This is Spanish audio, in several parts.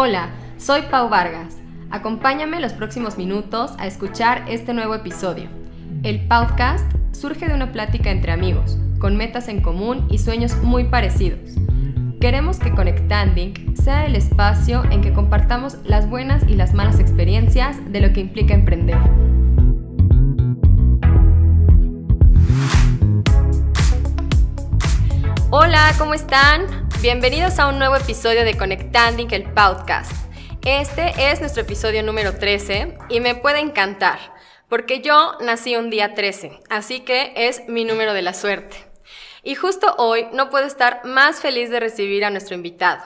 Hola, soy Pau Vargas. Acompáñame los próximos minutos a escuchar este nuevo episodio. El podcast surge de una plática entre amigos, con metas en común y sueños muy parecidos. Queremos que Conectanding sea el espacio en que compartamos las buenas y las malas experiencias de lo que implica emprender. Hola, ¿cómo están? Bienvenidos a un nuevo episodio de Conectanding el podcast. Este es nuestro episodio número 13 y me puede encantar porque yo nací un día 13, así que es mi número de la suerte. Y justo hoy no puedo estar más feliz de recibir a nuestro invitado.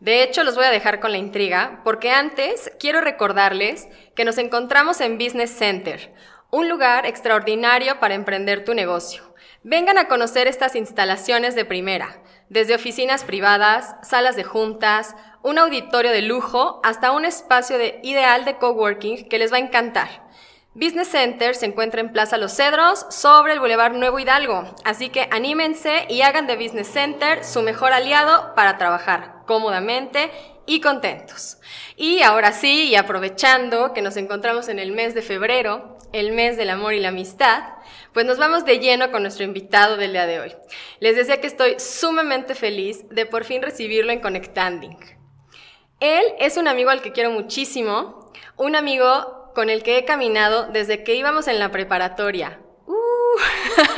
De hecho, los voy a dejar con la intriga, porque antes quiero recordarles que nos encontramos en Business Center, un lugar extraordinario para emprender tu negocio. Vengan a conocer estas instalaciones de primera, desde oficinas privadas, salas de juntas, un auditorio de lujo, hasta un espacio de ideal de coworking que les va a encantar. Business Center se encuentra en Plaza Los Cedros, sobre el Boulevard Nuevo Hidalgo, así que anímense y hagan de Business Center su mejor aliado para trabajar cómodamente y contentos. Y ahora sí, y aprovechando que nos encontramos en el mes de febrero, el mes del amor y la amistad, pues nos vamos de lleno con nuestro invitado del día de hoy. Les decía que estoy sumamente feliz de por fin recibirlo en Conectanding. Él es un amigo al que quiero muchísimo, un amigo con el que he caminado desde que íbamos en la preparatoria. Uh.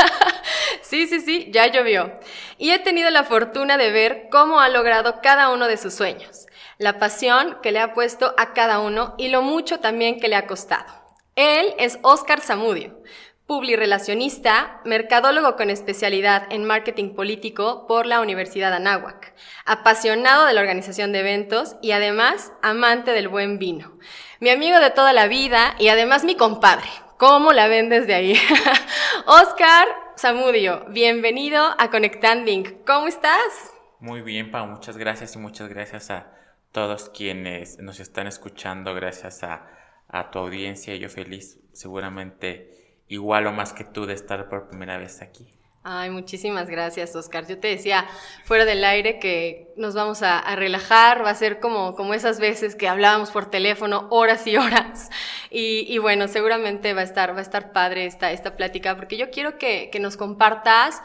sí, sí, sí, ya llovió. Y he tenido la fortuna de ver cómo ha logrado cada uno de sus sueños, la pasión que le ha puesto a cada uno y lo mucho también que le ha costado. Él es Oscar Zamudio, publirelacionista, mercadólogo con especialidad en marketing político por la Universidad Anáhuac, apasionado de la organización de eventos y además amante del buen vino. Mi amigo de toda la vida y además mi compadre. ¿Cómo la ven desde ahí? Oscar Zamudio, bienvenido a Conectanding. ¿Cómo estás? Muy bien, Pau. Muchas gracias y muchas gracias a todos quienes nos están escuchando. Gracias a a tu audiencia. Yo feliz, seguramente igual o más que tú, de estar por primera vez aquí. Ay, muchísimas gracias, Oscar. Yo te decía fuera del aire que nos vamos a, relajar, va a ser como, como esas veces que hablábamos por teléfono horas y horas. Y, bueno, seguramente va a estar, va a estar padre esta, esta plática, porque yo quiero que, que nos compartas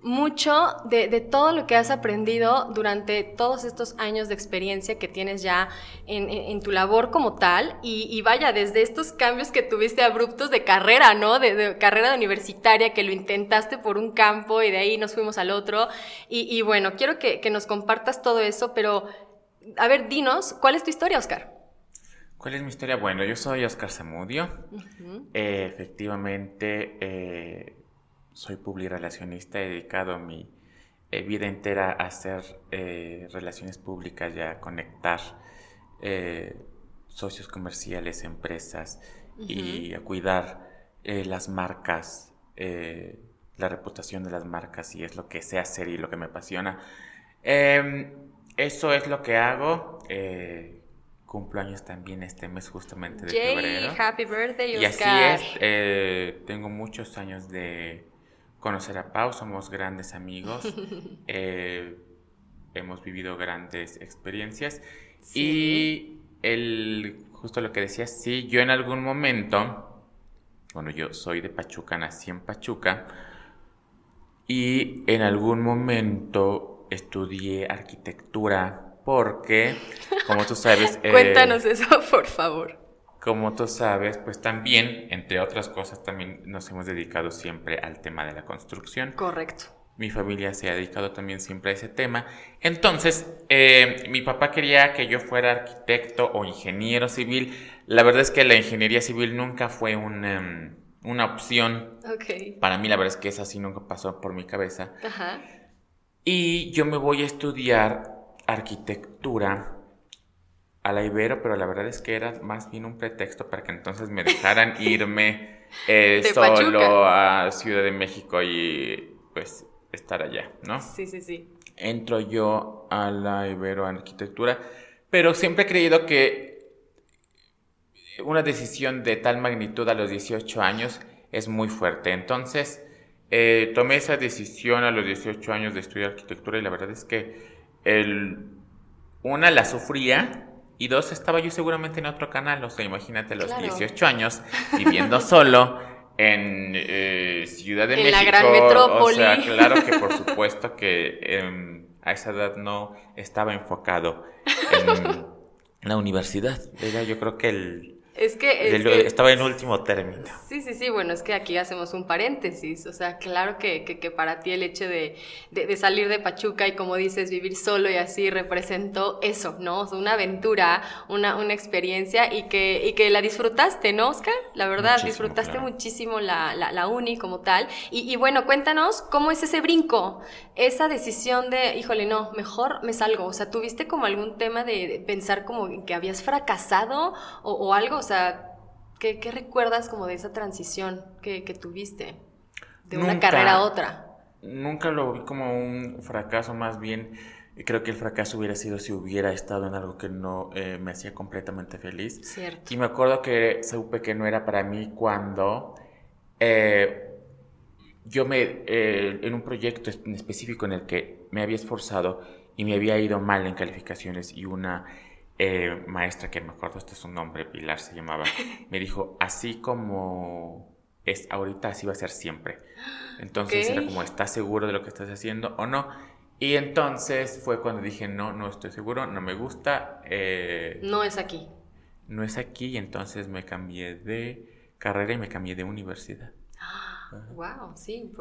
mucho de, todo lo que has aprendido durante todos estos años de experiencia que tienes ya en, tu labor como tal y, vaya, desde estos cambios que tuviste abruptos de carrera, ¿no? De, carrera universitaria que lo intentaste por un campo y de ahí nos fuimos al otro. Y, bueno, quiero que, nos compartas todo eso, pero a ver, dinos, ¿cuál es tu historia, Oscar? ¿Cuál es mi historia? Bueno, yo soy Oscar Zamudio. Eh, efectivamente, eh, soy publirelacionista, he dedicado mi eh, vida entera a hacer eh, relaciones públicas y a conectar eh, socios comerciales, empresas y a cuidar las marcas, la reputación de las marcas y es lo que sé hacer y lo que me apasiona. Em, eso es lo que hago cumplo años también este mes justamente de febrero. Happy birthday, Y así es, tengo muchos años de conocer a Pau, somos grandes amigos, eh, hemos vivido grandes experiencias. Y el, justo lo que decías, sí, yo en algún momento, bueno, yo soy de Pachuca, nací en Pachuca y en algún momento estudié arquitectura porque, como tú sabes... Cuéntanos eh, eso, por favor. Como tú sabes, pues también, entre otras cosas, también nos hemos dedicado siempre al tema de la construcción. Correcto. Mi familia se ha dedicado también siempre a ese tema. Entonces, eh, mi papá quería que yo fuera arquitecto o ingeniero civil. La verdad es que la ingeniería civil nunca fue una, una opción. Okay. Para mí, la verdad es que esa sí nunca pasó por mi cabeza. Ajá. Y yo me voy a estudiar arquitectura a la Ibero, pero la verdad es que era más bien un pretexto para que entonces me dejaran irme eh, solo a Ciudad de México y pues estar allá, ¿no? Sí, sí, sí. Entro yo a la Ibero Arquitectura, pero siempre he creído que una decisión de tal magnitud a los 18 años es muy fuerte. Entonces, eh, tomé esa decisión a los 18 años de estudiar arquitectura y la verdad es que el, una la sufría Y dos, estaba yo seguramente en otro canal, o sea, imagínate los 18 años viviendo solo en eh, Ciudad de México. En la gran metrópoli. O sea, claro que por supuesto que em, a esa edad no estaba enfocado en la universidad. Era yo creo que el es que, estaba en último término. Sí, sí, sí, bueno, es que aquí hacemos un paréntesis, o sea, claro que, que, para ti el hecho de, de, salir de Pachuca y como dices, vivir solo y así representó eso, ¿no? una aventura, una, una experiencia y que, y que la disfrutaste, ¿no, Oscar? La verdad, disfrutaste muchísimo la, la, la, uni como tal. Y, y bueno, cuéntanos, ¿cómo es ese brinco? Esa decisión de, híjole, no, mejor me salgo, o sea, ¿tuviste como algún tema de pensar como que habías fracasado o, o algo? O sea, ¿qué, recuerdas como de esa transición que, tuviste de una carrera a otra? Nunca lo vi como un fracaso, más bien creo que el fracaso hubiera sido si hubiera estado en algo que no eh, me hacía completamente feliz. Cierto. Y me acuerdo que supe que no era para mí cuando eh, yo me, eh, en un proyecto en específico en el que me había esforzado y me había ido mal en calificaciones y una eh, maestra que me acuerdo, este es su nombre, Pilar se llamaba, me dijo, así como es ahorita, así va a ser siempre. Entonces era como, ¿estás seguro de lo que estás haciendo o no? Y entonces fue cuando dije, no, no estoy seguro, no me gusta. Eh, no es aquí. No es aquí y entonces me cambié de carrera y me cambié de universidad. Wow, sí,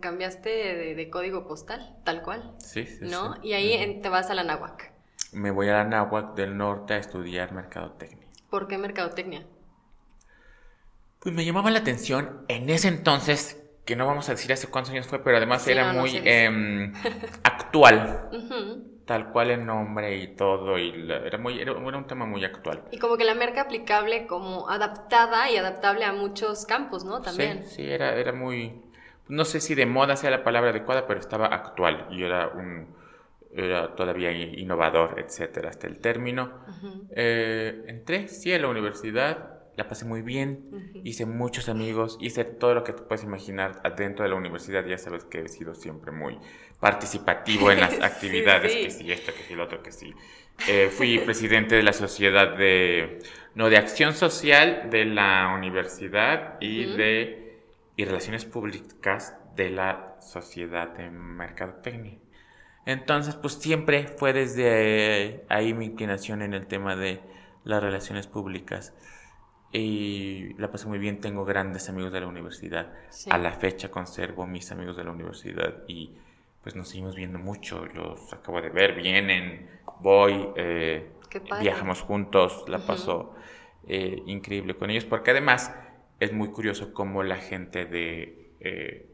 cambiaste de, código postal, tal cual. Sí, sí. ¿No? Y ahí te vas a la Nahuac me voy a la Náhuac del Norte a estudiar mercadotecnia. ¿Por qué mercadotecnia? Pues me llamaba la atención en ese entonces, que no vamos a decir hace cuántos años fue, pero además era muy em, actual. Tal cual el nombre y todo, y era, muy, era, un tema muy actual. Y como que la merca aplicable como adaptada y adaptable a muchos campos, ¿no? También. Sí, sí, era, era muy, no sé si de moda sea la palabra adecuada, pero estaba actual y era un, era todavía innovador, etcétera, hasta el término. Eh, entré, sí, a la universidad, la pasé muy bien, hice muchos amigos, hice todo lo que te puedes imaginar dentro de la universidad, ya sabes que he sido siempre muy participativo en las actividades, que sí, esto, que sí, lo otro, que sí. Eh, fui presidente de la sociedad de, no, de acción social de la universidad y de y relaciones públicas de la sociedad de mercadotecnia. Entonces, pues siempre fue desde ahí mi inclinación en el tema de las relaciones públicas. Y la pasé muy bien, tengo grandes amigos de la universidad. A la fecha conservo mis amigos de la universidad y pues nos seguimos viendo mucho. Los acabo de ver, vienen, voy, eh, viajamos juntos, la paso eh, increíble con ellos, porque además es muy curioso cómo la gente de eh,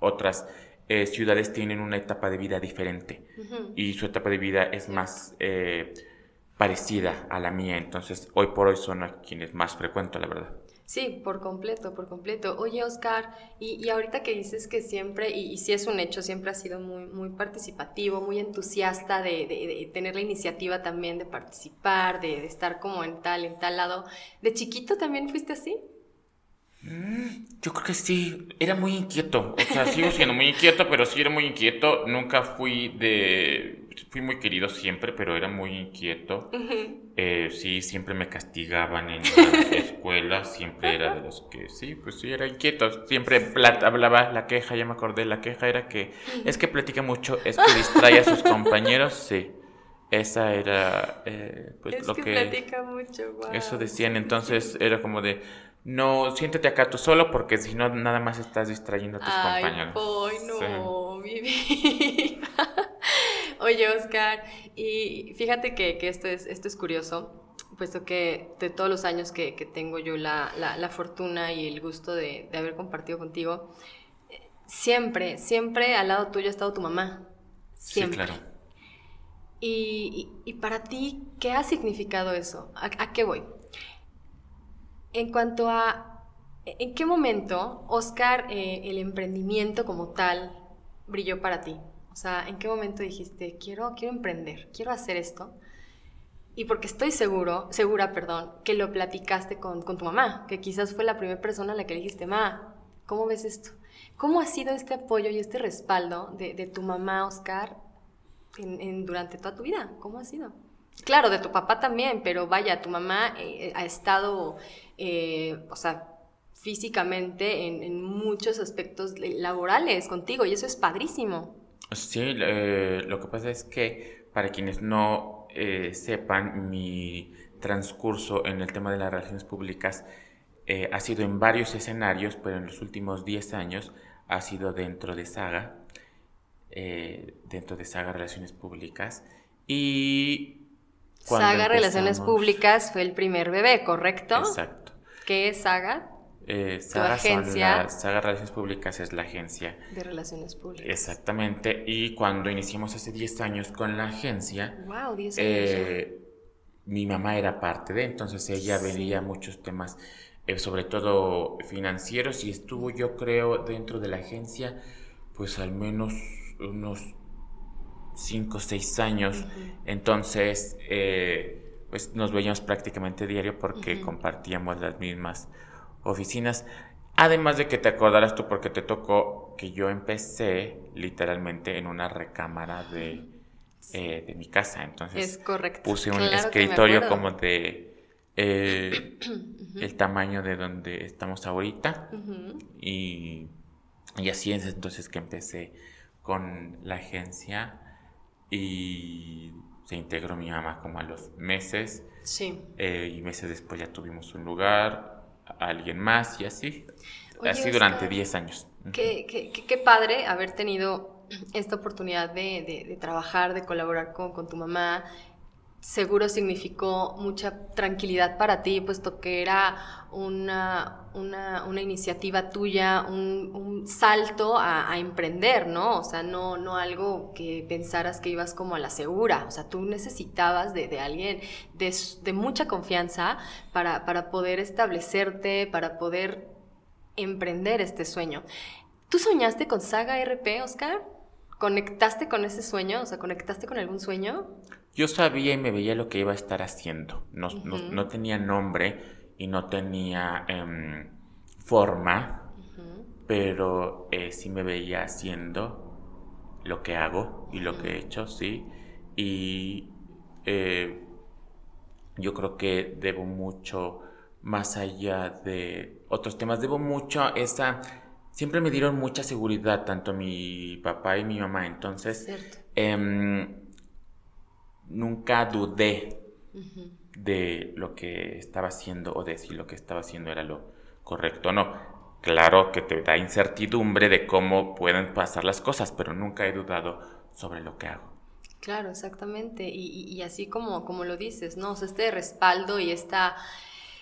otras eh, ciudades tienen una etapa de vida diferente y su etapa de vida es más eh, parecida a la mía, entonces hoy por hoy son a quienes más frecuento, la verdad. Sí, por completo, por completo. Oye, Oscar, y, ahorita que dices que siempre, y, si es un hecho, siempre has sido muy, muy participativo, muy entusiasta de, tener la iniciativa también de participar, de, de estar como en tal, en tal lado. ¿De chiquito también fuiste así? Mm, yo creo que sí, era muy inquieto, o sea, sigo siendo muy inquieto, pero sí era muy inquieto, nunca fui de, fui muy querido siempre, pero era muy inquieto, eh, sí, siempre me castigaban en la escuela, siempre era de los que, sí, pues sí, era inquieto, siempre hablaba la queja, ya me acordé, la queja era que, es que platica mucho, es que distrae a sus compañeros, sí. Esa era eh, pues lo que, platica mucho, Eso decían, entonces era como de, no, siéntete acá tú solo porque si no, nada más estás distrayendo a tus Ay, compañeros. Ay, no, mi vida. Oye, Oscar, y fíjate que, esto, es, esto es curioso, puesto que de todos los años que, tengo yo la, fortuna y el gusto de, haber compartido contigo, siempre, siempre al lado tuyo ha estado tu mamá. Siempre. Sí, claro. Y, para ti, ¿qué ha significado eso? a qué voy? En cuanto a, ¿en qué momento, Oscar, eh, el emprendimiento como tal brilló para ti? O sea, ¿en qué momento dijiste, quiero, quiero emprender, quiero hacer esto? Y porque estoy seguro, segura, perdón, que lo platicaste con, tu mamá, que quizás fue la primera persona a la que le dijiste, ma, ¿cómo ves esto? ¿Cómo ha sido este apoyo y este respaldo de, tu mamá, Oscar, en, durante toda tu vida? ¿Cómo ha sido? Claro, de tu papá también, pero vaya, tu mamá eh, ha estado, eh, o sea, físicamente en, muchos aspectos laborales contigo y eso es padrísimo. Sí, eh, lo que pasa es que para quienes no sepan, mi transcurso en el tema de las relaciones públicas ha sido en varios escenarios, pero en los últimos 10 años ha sido dentro de Saga, dentro de Saga Relaciones Públicas. Y Saga Relaciones Públicas fue el primer bebé, ¿correcto? Exacto. ¿Qué es Saga? Eh, Saga, agencia Saga Relaciones Públicas es la agencia. De Relaciones Públicas. Exactamente. Y cuando iniciamos hace 10 años con la agencia. ¡Wow! 10 años. Eh, mi mamá era parte de, entonces ella veía muchos temas, eh, sobre todo financieros, y estuvo, yo creo, dentro de la agencia, pues al menos unos 5 o 6 años. Entonces, eh, pues nos veíamos prácticamente diario porque compartíamos las mismas oficinas. Además de que te acordarás tú porque te tocó que yo empecé literalmente en una recámara de, eh, de mi casa. Entonces puse un escritorio como de eh, el tamaño de donde estamos ahorita. y, y así es entonces que empecé con la agencia y se integró mi mamá como a los meses. Sí. Eh, y meses después ya tuvimos un lugar, alguien más y así. así durante 10 años. Qué, qué, qué, padre haber tenido esta oportunidad de, de, de trabajar, de colaborar con, con, tu mamá seguro significó mucha tranquilidad para ti, puesto que era una, una, una iniciativa tuya, un, un salto a, a, emprender, ¿no? O sea, no, no algo que pensaras que ibas como a la segura, o sea, tú necesitabas de, de alguien de, de, mucha confianza para, para poder establecerte, para poder emprender este sueño. ¿Tú soñaste con Saga RP, Oscar? ¿Conectaste con ese sueño? O sea, ¿conectaste con algún sueño? Yo sabía y me veía lo que iba a estar haciendo. No, no, tenía nombre y no tenía em, forma, pero eh, sí me veía haciendo lo que hago y lo que he hecho, sí. Y eh, yo creo que debo mucho, más allá de otros temas, debo mucho a esa... Siempre me dieron mucha seguridad, tanto mi papá y mi mamá. Entonces, nunca dudé de lo que estaba haciendo o de si lo que estaba haciendo era lo correcto o no. Claro que te da incertidumbre de cómo pueden pasar las cosas, pero nunca he dudado sobre lo que hago. Claro, exactamente. Y, así como, como lo dices, ¿no? O sea, este respaldo y esta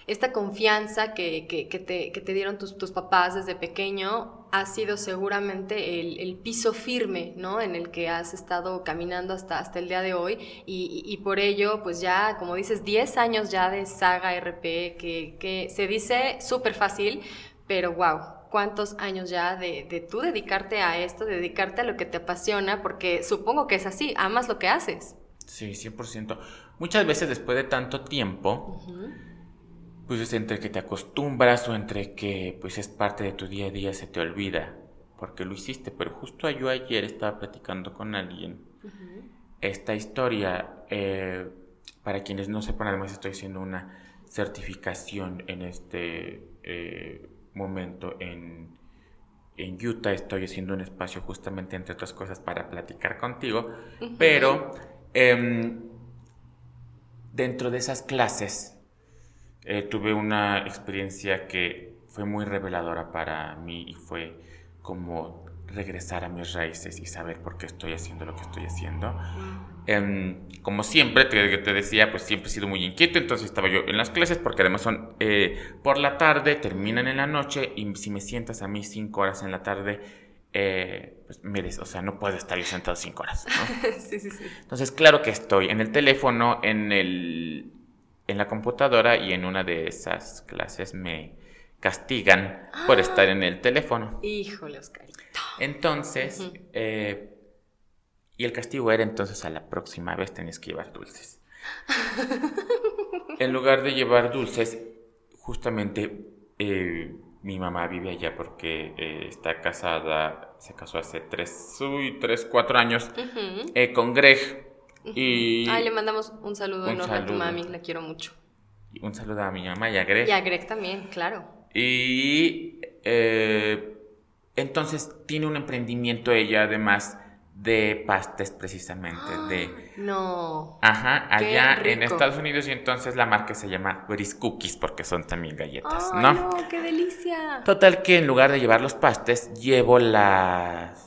esta confianza que, que, te, que te, dieron tus, tus, papás desde pequeño ha sido seguramente el, el, piso firme, ¿no? En el que has estado caminando hasta, hasta el día de hoy y, y, por ello, pues ya, como dices, 10 años ya de saga RP que, que se dice súper fácil, pero wow, cuántos años ya de, de, tú dedicarte a esto, de dedicarte a lo que te apasiona, porque supongo que es así, amas lo que haces. Sí, 100%. Muchas veces después de tanto tiempo, pues es entre que te acostumbras o entre que pues es parte de tu día a día se te olvida porque lo hiciste, pero justo yo ayer estaba platicando con alguien esta historia, eh, para quienes no sepan, además estoy haciendo una certificación en este eh, momento en, en Utah, estoy haciendo un espacio justamente entre otras cosas para platicar contigo, pero em, dentro de esas clases, eh, tuve una experiencia que fue muy reveladora para mí y fue como regresar a mis raíces y saber por qué estoy haciendo lo que estoy haciendo. Em, como siempre, te, te, decía, pues siempre he sido muy inquieto, entonces estaba yo en las clases porque además son eh, por la tarde, terminan en la noche y si me sientas a mí cinco horas en la tarde, eh, pues mires, o sea, no puedo estar yo sentado cinco horas. sí, sí, sí. Entonces, claro que estoy en el teléfono, en el en la computadora y en una de esas clases me castigan por estar en el teléfono. Híjole, Oscarito. Entonces, eh, y el castigo era entonces a la próxima vez tenías que llevar dulces. en lugar de llevar dulces, justamente eh, mi mamá vive allá porque eh, está casada, se casó hace tres, uy, tres, cuatro años con Greg Y Ay, le mandamos un saludo enorme a tu mami, la quiero mucho. un saludo a mi mamá y a Greg. Y a Greg también, claro. Y eh, entonces tiene un emprendimiento ella además de pastes precisamente, de... No. Ajá, Qué allá en. Estados Unidos y entonces la marca se llama Briss Cookies porque son también galletas, Ay, ¿no? no, qué delicia. Total que en lugar de llevar los pastes, llevo las...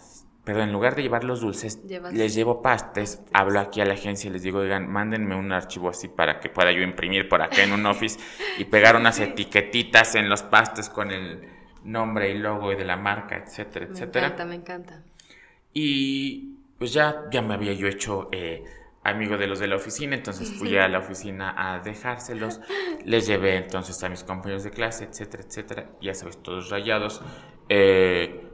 Perdón, en lugar de llevar los dulces, Llevas les llevo pastes. pastes. Hablo aquí a la agencia y les digo, oigan, mándenme un archivo así para que pueda yo imprimir por acá en un office y pegar unas Sí. etiquetitas en los pastes con el nombre y logo de la marca, etcétera, Me etcétera. encanta, me encanta. Y pues ya, ya me había yo hecho eh, amigo de los de la oficina, entonces fui a la oficina a dejárselos. Les llevé entonces a mis compañeros de clase, etcétera, etcétera. Ya sabes, todos rayados. Eh,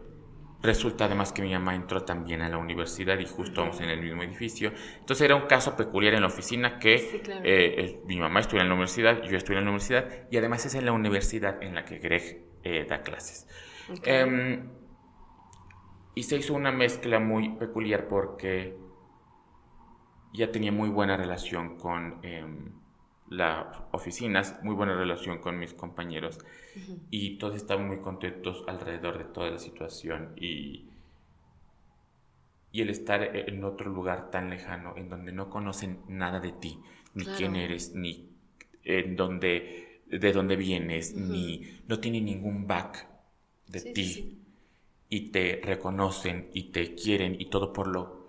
resulta además que mi mamá entró también a la universidad y justo vamos en el mismo edificio. Entonces era un caso peculiar en la oficina que Sí, claro. eh, eh, mi mamá estudia en la universidad, yo estudio en la universidad y además es en la universidad en la que Greg eh, da clases. Em, y se hizo una mezcla muy peculiar porque ya tenía muy buena relación con las oficinas, muy buena relación con mis compañeros y todos estaban muy contentos alrededor de toda la situación y, y el estar en otro lugar tan lejano en donde no conocen nada de ti, ni Claro. quién eres, ni en dónde, de dónde vienes, ni no tiene ningún back de Sí, ti sí. y te reconocen y te quieren y todo por lo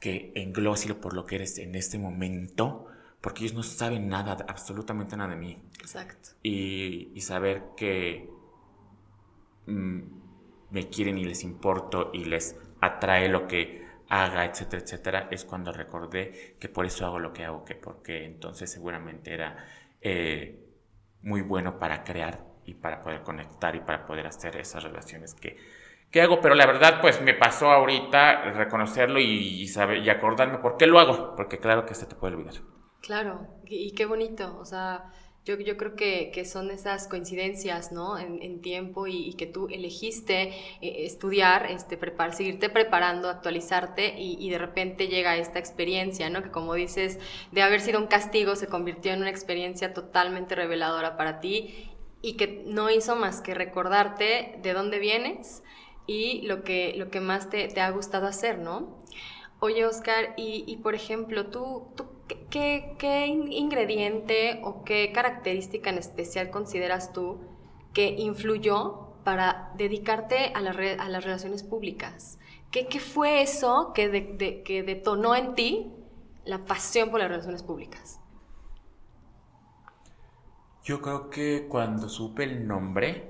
que lo por lo que eres en este momento, porque ellos no saben nada, absolutamente nada de mí. Exacto. Y, y saber que mm, me quieren y les importo y les atrae lo que haga, etcétera, etcétera, es cuando recordé que por eso hago lo que hago, que porque entonces seguramente era eh, muy bueno para crear y para poder conectar y para poder hacer esas relaciones que, que hago, pero la verdad pues me pasó ahorita reconocerlo y, y saber, y acordarme por qué lo hago, porque claro que se te puede olvidar. Claro, y, qué bonito, o sea, yo, yo creo que, que son esas coincidencias, ¿no? En, en tiempo y, y que tú elegiste eh, estudiar, este, prepar, seguirte preparando, actualizarte y, y de repente llega esta experiencia, ¿no? Que como dices, de haber sido un castigo se convirtió en una experiencia totalmente reveladora para ti y que no hizo más que recordarte de dónde vienes y lo que, lo que más te, te ha gustado hacer, ¿no? Oye, Oscar, y, y por ejemplo, ¿tú, tú qué, qué- qué in- ingrediente o qué característica en especial consideras tú que influyó para dedicarte a, la re- a las relaciones públicas? ¿Qué, qué fue eso que, de- de- que detonó en ti la pasión por las relaciones públicas? Yo creo que cuando supe el nombre,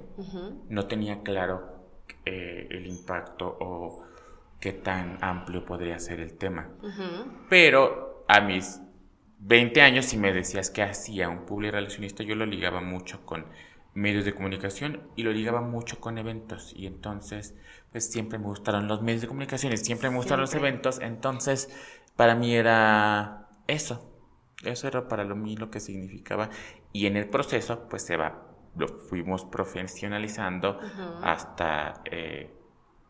no tenía claro eh, el impacto o qué tan amplio podría ser el tema. Pero a mis 20 años, si me decías que hacía un public relacionista, yo lo ligaba mucho con medios de comunicación y lo ligaba mucho con eventos. Y entonces, pues siempre me gustaron los medios de comunicación y siempre me gustaron los eventos. Entonces, para mí era eso. Eso era para lo mí lo que significaba. Y en el proceso, pues se va, lo fuimos profesionalizando hasta eh,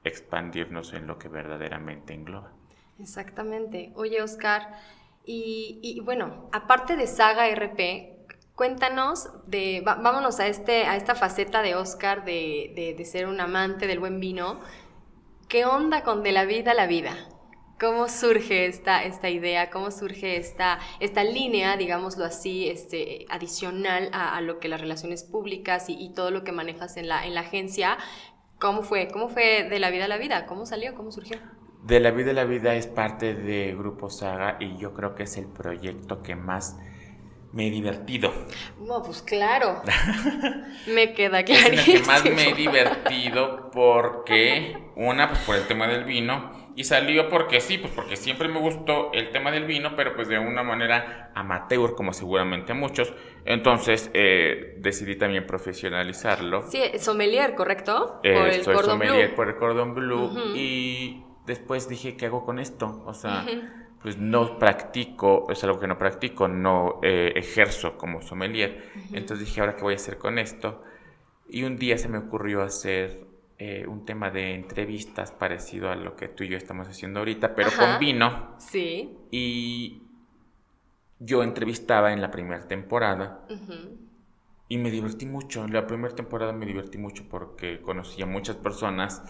expandirnos en lo que verdaderamente engloba. Exactamente. Oye, Oscar, y, bueno, aparte de Saga RP, cuéntanos de, vámonos a, este, a esta faceta de Oscar de, de- ser un amante del buen vino. ¿Qué onda con de la vida a la vida? ¿Cómo surge esta, esta idea? ¿Cómo surge esta, esta línea, digámoslo así, este, adicional a, a lo que las relaciones públicas y, y todo lo que manejas en la, en la agencia? ¿Cómo fue? ¿Cómo fue de la vida a la vida? ¿Cómo salió? ¿Cómo surgió? De la vida a la vida es parte de Grupo Saga y yo creo que es el proyecto que más me he divertido. No, pues claro. me queda Es en el que más me he divertido porque, una, pues por el tema del vino y salió porque sí, pues porque siempre me gustó el tema del vino, pero pues de una manera amateur, como seguramente muchos. Entonces eh, decidí también profesionalizarlo. Sí, sommelier, ¿correcto? Eh, por el soy cordón sommelier blue. por el cordón blue Ujú. y después dije, ¿qué hago con esto? O sea, Ujú. pues no practico, es algo que no practico, no eh, ejerzo como sommelier. Entonces dije, ¿ahora qué voy a hacer con esto? Y un día se me ocurrió hacer eh, un tema de entrevistas parecido a lo que tú y yo estamos haciendo ahorita, pero Ajá. con vino. Sí. Y yo entrevistaba en la primera temporada y me divertí mucho. En la primera temporada me divertí mucho porque conocí a muchas personas,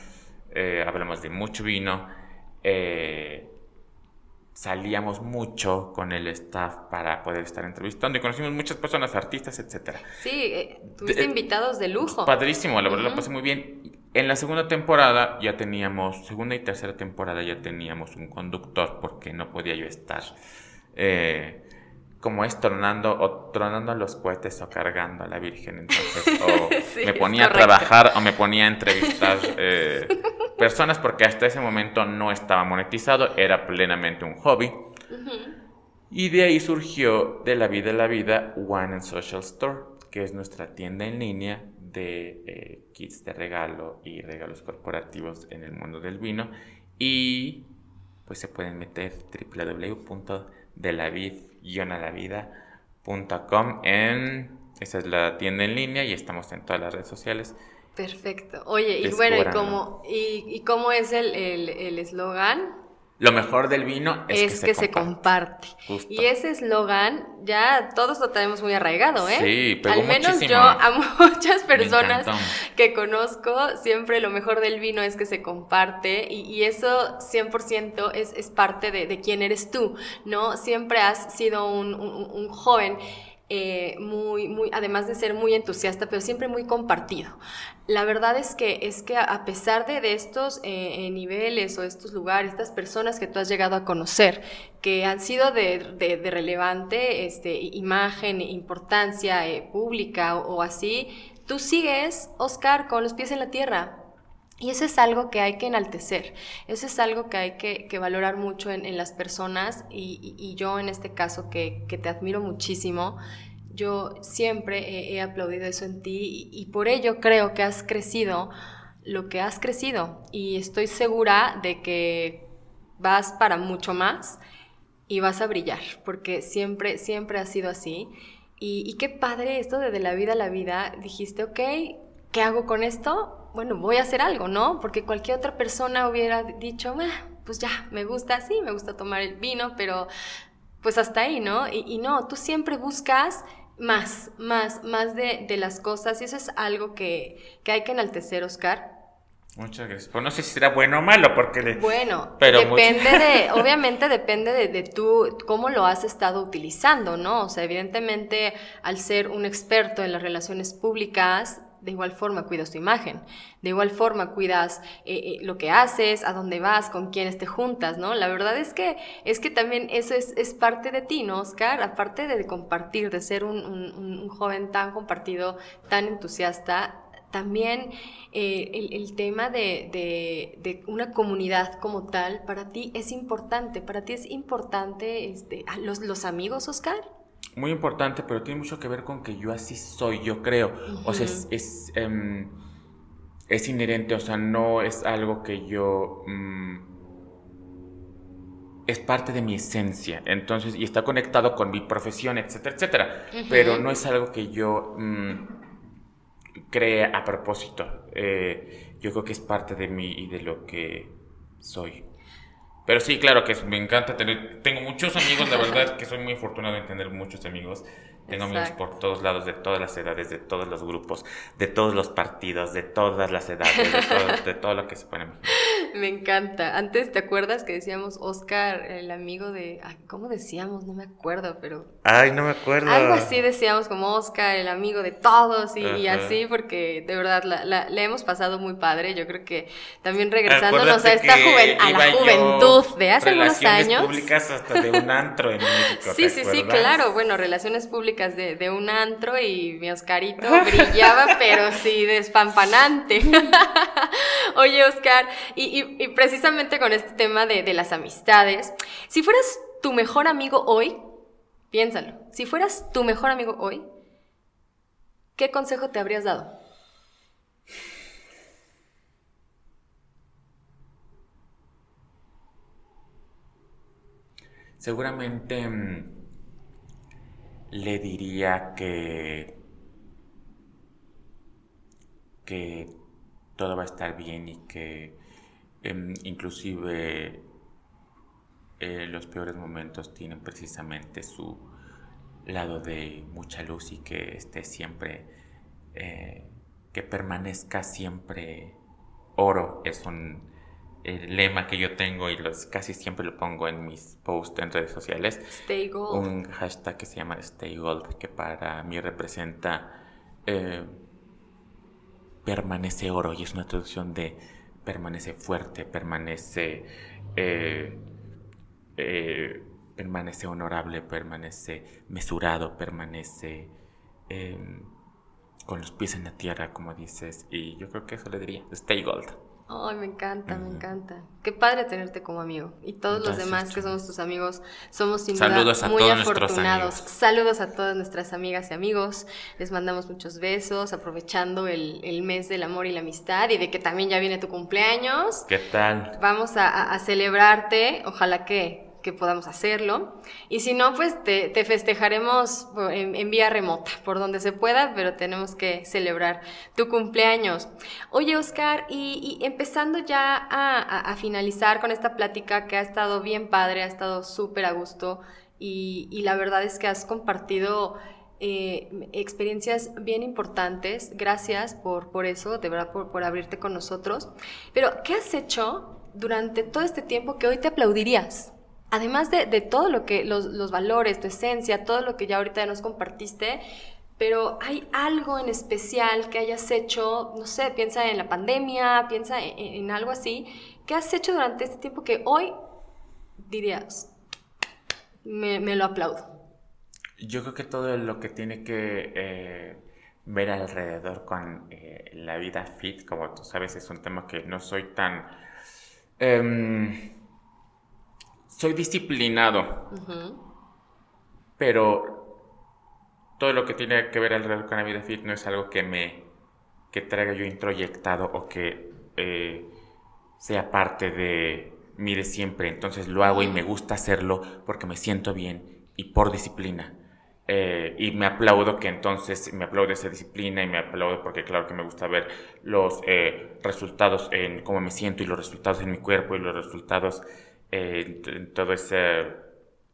eh, hablamos de mucho vino, eh, salíamos mucho con el staff para poder estar entrevistando y conocimos muchas personas, artistas, etc. Sí, tuviste invitados de lujo. Padrísimo, la verdad lo pasé muy bien. En la segunda temporada ya teníamos, segunda y tercera temporada ya teníamos un conductor porque no podía yo estar eh, como es tronando o tronando los cohetes o cargando a la Virgen. Entonces, o me ponía a trabajar o me ponía a entrevistar eh, personas porque hasta ese momento no estaba monetizado, era plenamente un hobby. Y de ahí surgió de la vida a la vida One and Social Store, que es nuestra tienda en línea de eh, kits de regalo y regalos corporativos en el mundo del vino. Y pues se pueden meter www.delavid-alavida.com en esa es la tienda en línea y estamos en todas las redes sociales. Perfecto. Oye, y bueno, ¿y cómo, y, cómo es el eslogan? El, lo mejor del vino es, que, se, comparte. Y ese eslogan ya todos lo tenemos muy arraigado, ¿eh? Sí, pero Al menos yo a muchas personas que conozco, siempre lo mejor del vino es que se comparte y, eso 100% es, es parte de, de, quién eres tú, ¿no? Siempre has sido un, un joven eh, muy, muy, además de ser muy entusiasta, pero siempre muy compartido. La verdad es que, es que a pesar de, estos eh, eh, niveles o estos lugares, estas personas que tú has llegado a conocer, que han sido de, de, relevante este, imagen, importancia pública o, así, tú sigues, Oscar, con los pies en la tierra. Y eso es algo que hay que enaltecer, eso es algo que hay que, valorar mucho en, las personas y, yo en este caso que, te admiro muchísimo, yo siempre he, aplaudido eso en ti y, por ello creo que has crecido lo que has crecido y estoy segura de que vas para mucho más y vas a brillar, porque siempre, siempre ha sido así. Y, qué padre esto de de la vida a la vida, dijiste, ok, ¿qué hago con esto? Bueno, voy a hacer algo, ¿no? Porque cualquier otra persona hubiera dicho, pues ya, me gusta, sí, me gusta tomar el vino, pero pues hasta ahí, ¿no? Y, no, tú siempre buscas más, más, más de, las cosas y eso es algo que, hay que enaltecer, Oscar. Muchas gracias. Pues no sé si será bueno o malo, porque... Bueno, pero depende de, obviamente depende de, de, tú, cómo lo has estado utilizando, ¿no? O sea, evidentemente, al ser un experto en las relaciones públicas, de igual forma cuidas tu imagen, de igual forma cuidas eh, eh, lo que haces, a dónde vas, con quiénes te juntas, ¿no? La verdad es que, es que también eso es, es parte de ti, ¿no, Oscar? Aparte de compartir, de ser un, un, joven tan compartido, tan entusiasta, también eh, el, tema de, de, de, una comunidad como tal, para ti es importante, para ti es importante este, los, los amigos, Oscar muy importante, pero tiene mucho que ver con que yo así soy, yo creo. O sea, es, em, es, inherente, o sea, no es algo que yo... Mm, es parte de mi esencia, entonces, y está conectado con mi profesión, etcétera, etcétera. Pero no es algo que yo mm, cree a propósito. Eh, yo creo que es parte de mí y de lo que soy. Pero sí, claro que me encanta tener, tengo muchos amigos, la verdad que soy muy afortunado en tener muchos amigos. Tengo amigos por todos lados, de todas las edades, de todos los grupos, de todos los partidos, de todas las edades, de todo, de todo lo que se puede Me encanta. Antes, ¿te acuerdas que decíamos Oscar, el amigo de... ¿Cómo decíamos? No me acuerdo, pero... Ay, no me acuerdo. Algo así decíamos como Oscar, el amigo de todos y, así, porque de verdad la, le hemos pasado muy padre. Yo creo que también regresándonos a esta a la juventud de hace unos años. públicas hasta de un antro en México. sí, sí, sí, claro. Bueno, relaciones públicas de, un antro y mi Oscarito brillaba, pero sí, despampanante. Oye, Oscar, y, precisamente con este tema de, de las amistades, si fueras tu mejor amigo hoy, piénsalo, si fueras tu mejor amigo hoy, ¿qué consejo te habrías dado? Seguramente mm, le diría que, que todo va a estar bien y que em, inclusive eh, los peores momentos tienen precisamente su, lado de mucha luz y que esté siempre, eh, que permanezca siempre oro. Es un lema que yo tengo y los, casi siempre lo pongo en mis posts en redes sociales. Stay Gold. Un hashtag que se llama Stay Gold, que para mí representa eh, permanece oro y es una traducción de permanece fuerte, permanece, eh, eh, permanece honorable, permanece mesurado, permanece em, con los pies en la tierra, como dices. Y yo creo que eso le diría, stay gold. Ay, me encanta, me encanta. Qué padre tenerte como amigo. Y todos los demás que somos tus amigos, somos sin Saludos duda muy afortunados. Saludos a todas nuestras amigas y amigos. Les mandamos muchos besos, aprovechando el, el, mes del amor y la amistad y de que también ya viene tu cumpleaños. ¿Qué tal? Vamos a, a celebrarte. Ojalá que que podamos hacerlo. Y si no, pues te, festejaremos en, vía remota, por donde se pueda, pero tenemos que celebrar tu cumpleaños. Oye, Oscar, y, empezando ya a, finalizar con esta plática que ha estado bien padre, ha estado súper a gusto, y, la verdad es que has compartido... Eh, experiencias bien importantes. Gracias por, por eso, de verdad, por, por abrirte con nosotros. Pero, ¿qué has hecho durante todo este tiempo que hoy te aplaudirías? Además de, todo lo que, los, valores, tu esencia, todo lo que ya ahorita nos compartiste, pero hay algo en especial que hayas hecho, no sé, piensa en la pandemia, piensa en, algo así, que has hecho durante este tiempo que hoy dirías, me, lo aplaudo. Yo creo que todo lo que tiene que eh, ver alrededor con eh, la vida fit, como tú sabes, es un tema que no soy tan... Em, soy disciplinado, pero todo lo que tiene que ver alrededor con la vida fit no es algo que me que traiga yo introyectado o que eh, sea parte de mí de siempre. Entonces lo hago y me gusta hacerlo porque me siento bien y por disciplina. Eh, y me aplaudo que entonces me aplaudo esa disciplina y me aplaudo porque claro que me gusta ver los eh, resultados en cómo me siento y los resultados en mi cuerpo y los resultados en todo ese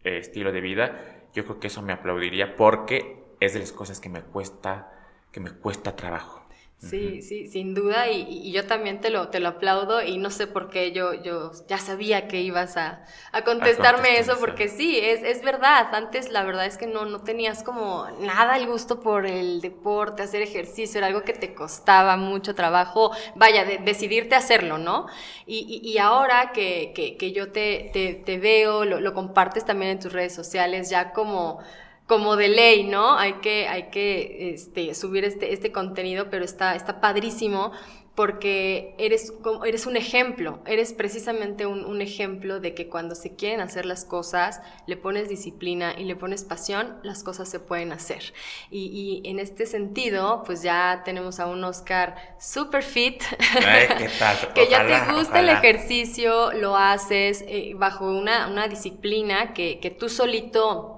eh, estilo de vida, yo creo que eso me aplaudiría porque es de las cosas que me cuesta, que me cuesta trabajo. Sí, sí, sin duda, y, yo también te lo, te lo aplaudo y no sé por qué yo, yo ya sabía que ibas a, contestarme eso, porque sí, es, es, verdad, antes la verdad es que no, no tenías como nada el gusto por el deporte, hacer ejercicio, era algo que te costaba mucho trabajo, vaya, decidirte a hacerlo, ¿no? Y, y, ahora que, que, yo te, te, te veo, lo, lo compartes también en tus redes sociales, ya como como de ley, ¿no? Hay que, hay que este, subir este, este contenido, pero está, está padrísimo porque eres, eres un ejemplo, eres precisamente un, ejemplo de que cuando se quieren hacer las cosas, le pones disciplina y le pones pasión, las cosas se pueden hacer. Y, en este sentido, pues ya tenemos a un Oscar super fit, que ya te gusta el ejercicio, lo haces eh, bajo una, una disciplina que, que tú solito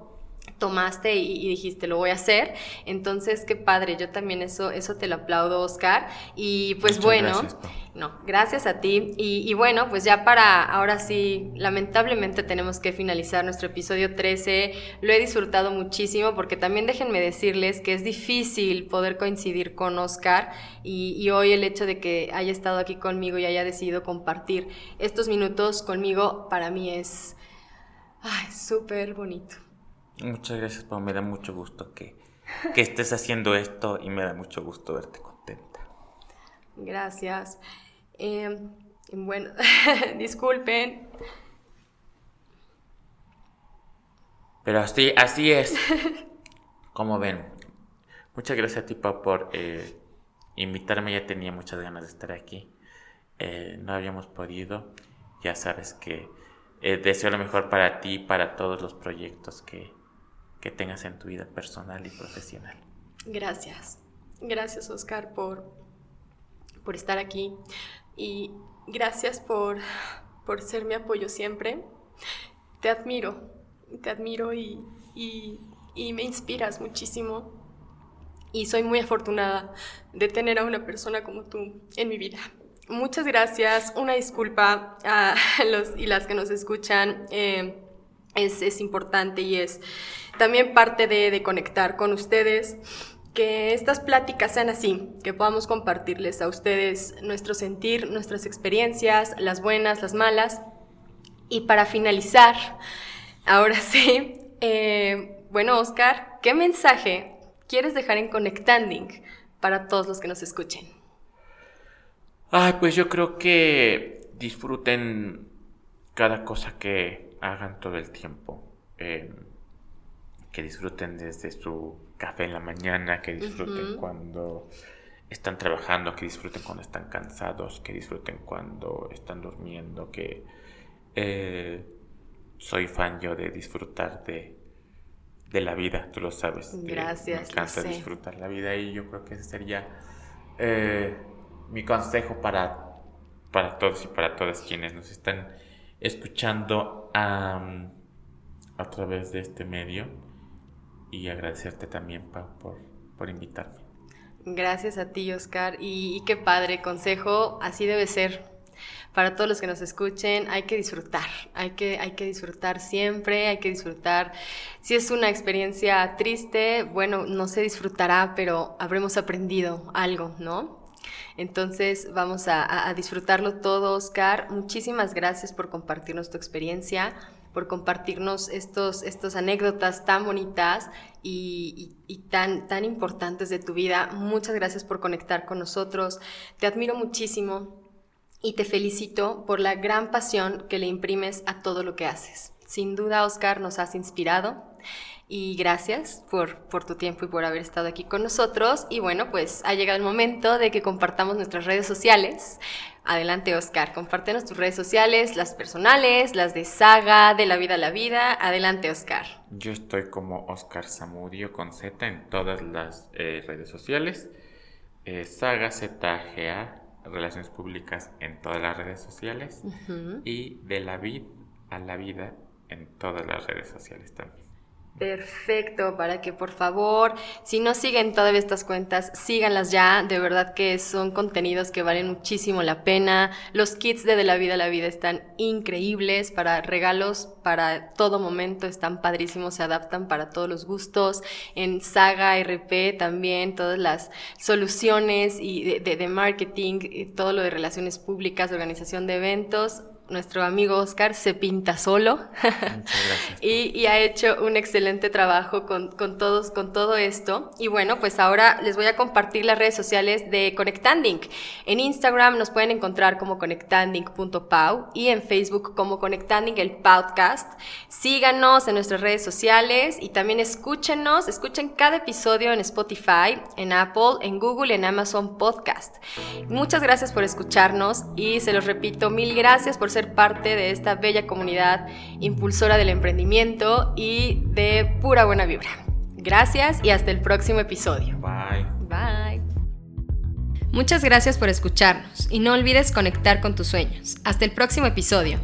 tomaste y, dijiste, lo voy a hacer. Entonces, qué padre, yo también eso, eso te lo aplaudo, Oscar. Y pues bueno, gracias, no, gracias a ti. Y, bueno, pues ya para ahora sí, lamentablemente tenemos que finalizar nuestro episodio 13. Lo he disfrutado muchísimo porque también déjenme decirles que es difícil poder coincidir con Oscar y, y hoy el hecho de que haya estado aquí conmigo y haya decidido compartir estos minutos conmigo, para mí es súper bonito. Muchas gracias, Pau. Me da mucho gusto que, que estés haciendo esto y me da mucho gusto verte contenta. Gracias. Em, bueno, disculpen. Pero así, así es. Como ven. Muchas gracias a ti, Pau, por eh, invitarme. Ya tenía muchas ganas de estar aquí. Eh, no habíamos podido. Ya sabes que eh, deseo lo mejor para ti y para todos los proyectos que, que tengas en tu vida personal y profesional. Gracias. Gracias, Oscar, por, por estar aquí y gracias por, por ser mi apoyo siempre. Te admiro, te admiro y, y me inspiras muchísimo. Y soy muy afortunada de tener a una persona como tú en mi vida. Muchas gracias. Una disculpa a los y las que nos escuchan. Eh, es, importante y es también parte de, conectar con ustedes que estas pláticas sean así, que podamos compartirles a ustedes nuestro sentir, nuestras experiencias, las buenas, las malas. Y para finalizar, ahora sí, eh, bueno, Oscar, ¿qué mensaje quieres dejar en Conectanding para todos los que nos escuchen? Ay, pues yo creo que disfruten cada cosa que hagan todo el tiempo. Em, que disfruten desde su café en la mañana, que disfruten cuando están trabajando, que disfruten cuando están cansados, que disfruten cuando están durmiendo, que eh, soy fan yo de disfrutar de, de la vida, tú lo sabes. Gracias. me encanta disfrutar la vida y yo creo que ese sería eh, mi consejo para, para todos y para todas quienes nos están escuchando a, a través de este medio y agradecerte también, por, por invitarme. Gracias a ti, Oscar. Y, y, qué padre consejo, así debe ser. Para todos los que nos escuchen, hay que disfrutar, hay que, hay que disfrutar siempre, hay que disfrutar. Si es una experiencia triste, bueno, no se disfrutará, pero habremos aprendido algo, ¿no? Entonces vamos a, disfrutarlo todo, Oscar. Muchísimas gracias por compartirnos tu experiencia, por compartirnos estos, estos anécdotas tan bonitas y, tan, tan importantes de tu vida. Muchas gracias por conectar con nosotros. Te admiro muchísimo y te felicito por la gran pasión que le imprimes a todo lo que haces. Sin duda, Oscar, nos has inspirado y gracias por, por tu tiempo y por haber estado aquí con nosotros. Y bueno, pues ha llegado el momento de que compartamos nuestras redes sociales. Adelante, Oscar, compártenos tus redes sociales, las personales, las de Saga, de la vida a la vida. Adelante, Oscar. Yo estoy como Oscar Zamudio con Z en todas las eh, redes sociales. Eh, Saga ZGA, Relaciones Públicas en todas las redes sociales. Y de la vida a la vida en todas las redes sociales también. Perfecto, para que por favor, si no siguen todavía estas cuentas, síganlas ya, de verdad que son contenidos que valen muchísimo la pena. Los kits de De la Vida a la Vida están increíbles para regalos, para todo momento, están padrísimos, se adaptan para todos los gustos. En Saga RP también, todas las soluciones y de, de marketing, todo lo de relaciones públicas, organización de eventos, nuestro amigo Oscar se pinta solo y, ha hecho un excelente trabajo con, todos, con todo esto. Y bueno, pues ahora les voy a compartir las redes sociales de Conectanding. En Instagram nos pueden encontrar como conectanding.pau y en Facebook como Conectanding el podcast. Síganos en nuestras redes sociales y también escúchenos, escuchen cada episodio en Spotify, en Apple, en Google, en Amazon Podcast. Muchas gracias por escucharnos y se los repito, mil gracias por ser parte de esta bella comunidad impulsora del emprendimiento y de pura buena vibra. Gracias y hasta el próximo episodio. Bye. Bye. Muchas gracias por escucharnos y no olvides conectar con tus sueños. Hasta el próximo episodio.